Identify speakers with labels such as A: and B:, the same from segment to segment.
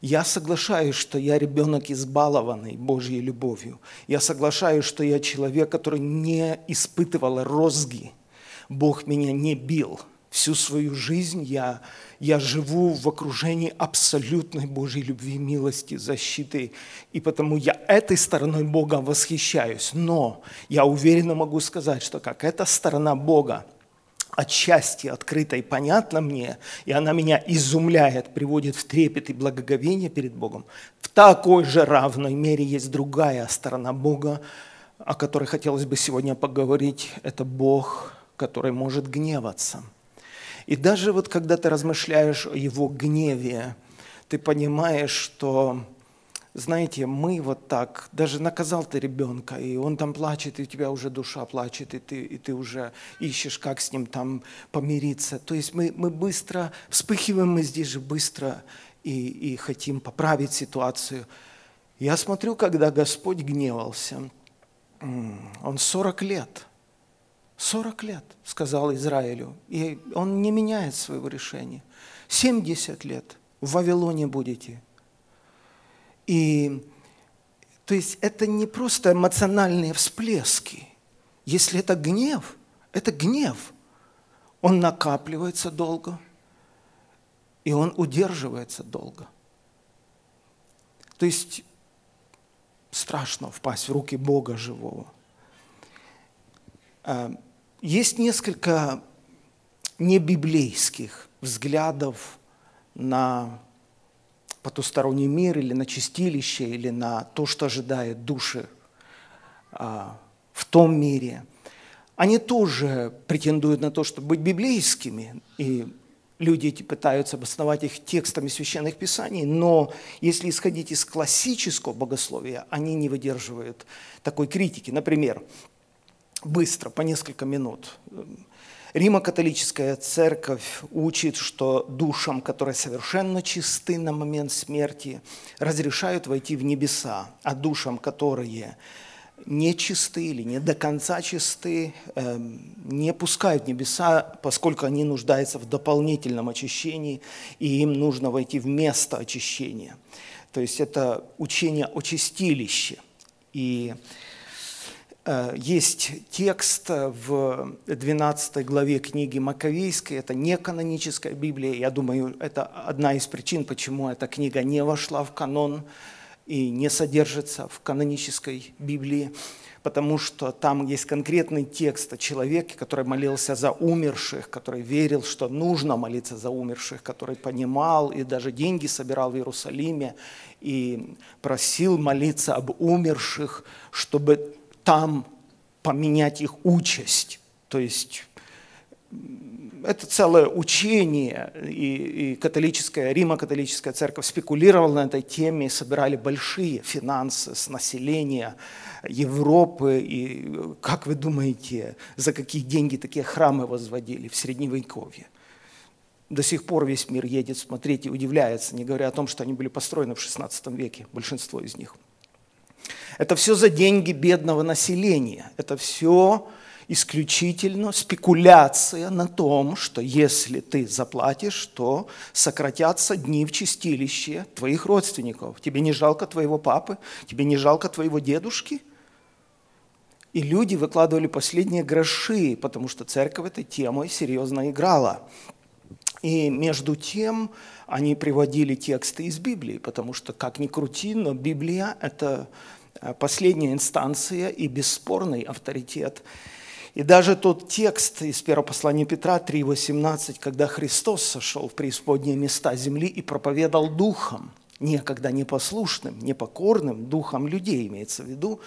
A: Я соглашаюсь, что я ребенок избалованный Божьей любовью. Я соглашаюсь, что я человек, который не испытывал розги. Бог меня не бил. Всю свою жизнь я, я живу в окружении абсолютной Божьей любви, милости, защиты. И потому я этой стороной Бога восхищаюсь. Но я уверенно могу сказать, что как эта сторона Бога – отчасти открыта и понятна мне, и она меня изумляет, приводит в трепет и благоговение перед Богом, в такой же равной мере есть другая сторона Бога, о которой хотелось бы сегодня поговорить. Это Бог, который может гневаться. И даже вот когда ты размышляешь о Его гневе, ты понимаешь, что знаете, мы вот так, даже наказал ты ребенка, и он там плачет, и у тебя уже душа плачет, и ты, и ты уже ищешь, как с ним там помириться. То есть мы, мы быстро, вспыхиваем мы здесь же быстро и, и хотим поправить ситуацию. Я смотрю, когда Господь гневался, он 40 лет, 40 лет сказал Израилю, и он не меняет своего решения. 70 лет в Вавилоне будете – и то есть это не просто эмоциональные всплески. Если это гнев, это гнев. Он накапливается долго, и он удерживается долго. То есть страшно впасть в руки Бога живого. А, есть несколько небиблейских взглядов на потусторонний мир или на чистилище, или на то, что ожидает души а, в том мире, они тоже претендуют на то, чтобы быть библейскими, и люди эти пытаются обосновать их текстами священных писаний, но если исходить из классического богословия, они не выдерживают такой критики. Например, быстро, по несколько минут. Римо-католическая церковь учит, что душам, которые совершенно чисты на момент смерти, разрешают войти в небеса, а душам, которые не чисты или не до конца чисты, эм, не пускают в небеса, поскольку они нуждаются в дополнительном очищении, и им нужно войти в место очищения. То есть это учение о чистилище. И есть текст в 12 главе книги Маковейской, это не каноническая Библия, я думаю, это одна из причин, почему эта книга не вошла в канон и не содержится в канонической Библии, потому что там есть конкретный текст о человеке, который молился за умерших, который верил, что нужно молиться за умерших, который понимал и даже деньги собирал в Иерусалиме и просил молиться об умерших, чтобы там поменять их участь. То есть это целое учение, и, и католическая, Римо-католическая церковь спекулировала на этой теме, собирали большие финансы с населения Европы, и как вы думаете, за какие деньги такие храмы возводили в Средневековье? До сих пор весь мир едет смотреть и удивляется, не говоря о том, что они были построены в XVI веке, большинство из них – это все за деньги бедного населения. Это все исключительно спекуляция на том, что если ты заплатишь, то сократятся дни в чистилище твоих родственников. Тебе не жалко твоего папы, тебе не жалко твоего дедушки. И люди выкладывали последние гроши, потому что церковь этой темой серьезно играла. И между тем они приводили тексты из Библии, потому что, как ни крути, но Библия – это последняя инстанция и бесспорный авторитет. И даже тот текст из первого послания Петра 3,18, когда Христос сошел в преисподние места земли и проповедал духом, некогда непослушным, непокорным духом людей, имеется в виду,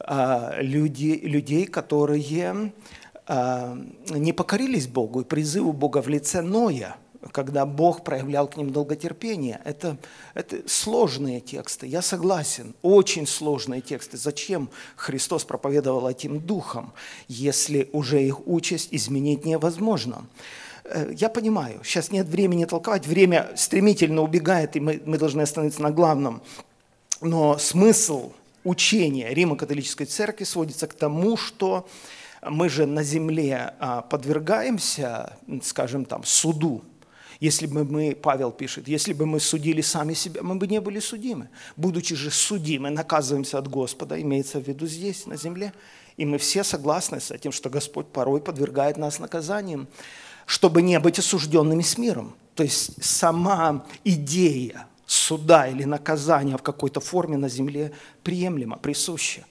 A: э, люди, людей, которые э, не покорились Богу и призыву Бога в лице Ноя – когда Бог проявлял к ним долготерпение. Это, это сложные тексты, я согласен, очень сложные тексты. Зачем Христос проповедовал этим духом, если уже их участь изменить невозможно? Э, я понимаю, сейчас нет времени толковать, время стремительно убегает, и мы, мы должны остановиться на главном. Но смысл учения Римо-католической церкви сводится к тому, что мы же на земле а, подвергаемся, скажем там, суду Если бы мы, Павел пишет, если бы мы судили сами себя, мы бы не были судимы. Будучи же судимы, наказываемся от Господа, имеется в виду здесь, на земле. И мы все согласны с этим, что Господь порой подвергает нас наказаниям, чтобы не быть осужденными с миром. То есть сама идея суда или наказания в какой-то форме на земле приемлема, присуща.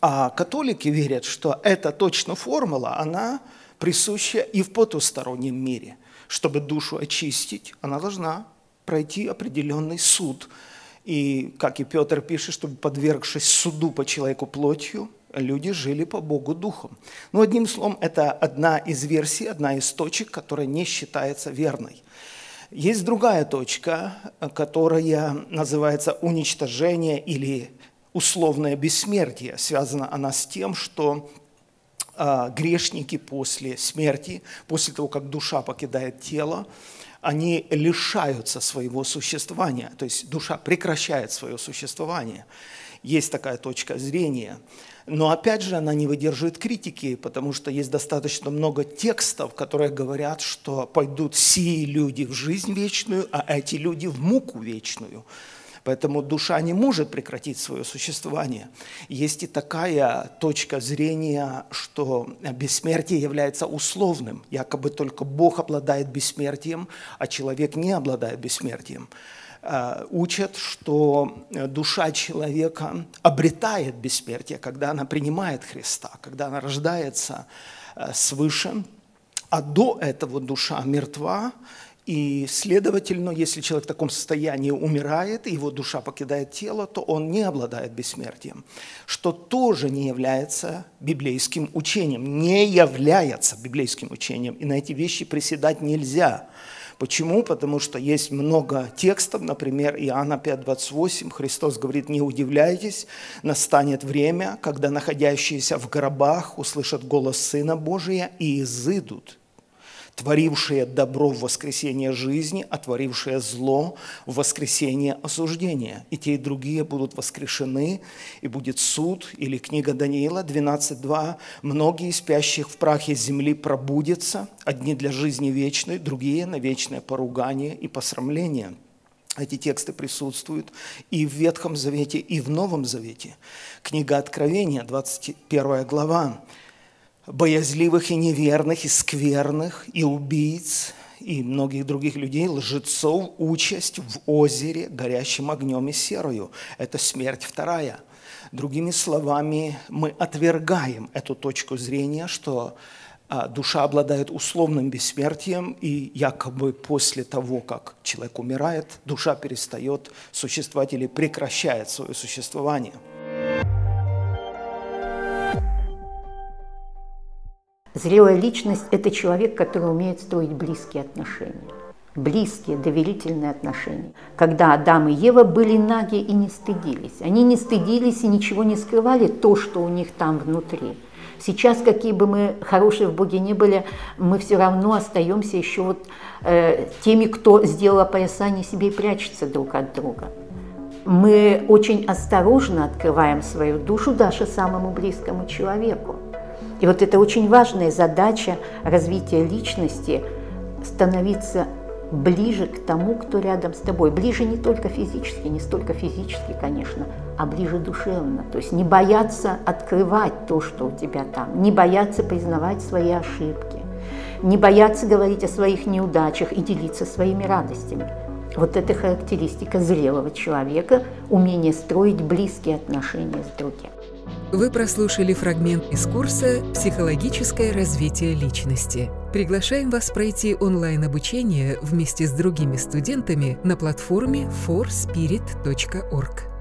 A: А католики верят, что эта точно формула, она присуща и в потустороннем мире – чтобы душу очистить, она должна пройти определенный суд. И, как и Петр пишет, чтобы подвергшись суду по человеку плотью, люди жили по Богу духом. Но одним словом, это одна из версий, одна из точек, которая не считается верной. Есть другая точка, которая называется уничтожение или условное бессмертие. Связана она с тем, что грешники после смерти, после того, как душа покидает тело, они лишаются своего существования, то есть душа прекращает свое существование. Есть такая точка зрения. Но опять же, она не выдерживает критики, потому что есть достаточно много текстов, которые говорят, что пойдут сии люди в жизнь вечную, а эти люди в муку вечную. Поэтому душа не может прекратить свое существование. Есть и такая точка зрения, что бессмертие является условным. Якобы только Бог обладает бессмертием, а человек не обладает бессмертием э, учат, что душа человека обретает бессмертие, когда она принимает Христа, когда она рождается э, свыше, а до этого душа мертва, и, следовательно, если человек в таком состоянии умирает, его душа покидает тело, то он не обладает бессмертием, что тоже не является библейским учением, не является библейским учением. И на эти вещи приседать нельзя. Почему? Потому что есть много текстов, например, Иоанна 5:28, Христос говорит, не удивляйтесь, настанет время, когда находящиеся в гробах услышат голос Сына Божия и изыдут творившее добро в воскресение жизни, а творившее зло в воскресение осуждения. И те, и другие будут воскрешены, и будет суд, или книга Даниила 12.2. «Многие спящих в прахе земли пробудятся, одни для жизни вечной, другие на вечное поругание и посрамление». Эти тексты присутствуют и в Ветхом Завете, и в Новом Завете. Книга Откровения, 21 глава боязливых и неверных, и скверных, и убийц, и многих других людей, лжецов, участь в озере, горящим огнем и серою. Это смерть вторая. Другими словами, мы отвергаем эту точку зрения, что а, душа обладает условным бессмертием, и якобы после того, как человек умирает, душа перестает существовать или прекращает свое существование.
B: Зрелая личность – это человек, который умеет строить близкие отношения. Близкие, доверительные отношения. Когда Адам и Ева были наги и не стыдились. Они не стыдились и ничего не скрывали, то, что у них там внутри. Сейчас, какие бы мы хорошие в Боге не были, мы все равно остаемся еще вот э, теми, кто сделал опоясание себе и прячется друг от друга. Мы очень осторожно открываем свою душу даже самому близкому человеку. И вот это очень важная задача развития личности – становиться ближе к тому, кто рядом с тобой. Ближе не только физически, не столько физически, конечно, а ближе душевно. То есть не бояться открывать то, что у тебя там, не бояться признавать свои ошибки, не бояться говорить о своих неудачах и делиться своими радостями. Вот это характеристика зрелого человека, умение строить близкие отношения с другим.
C: Вы прослушали фрагмент из курса «Психологическое развитие личности». Приглашаем вас пройти онлайн-обучение вместе с другими студентами на платформе forspirit.org.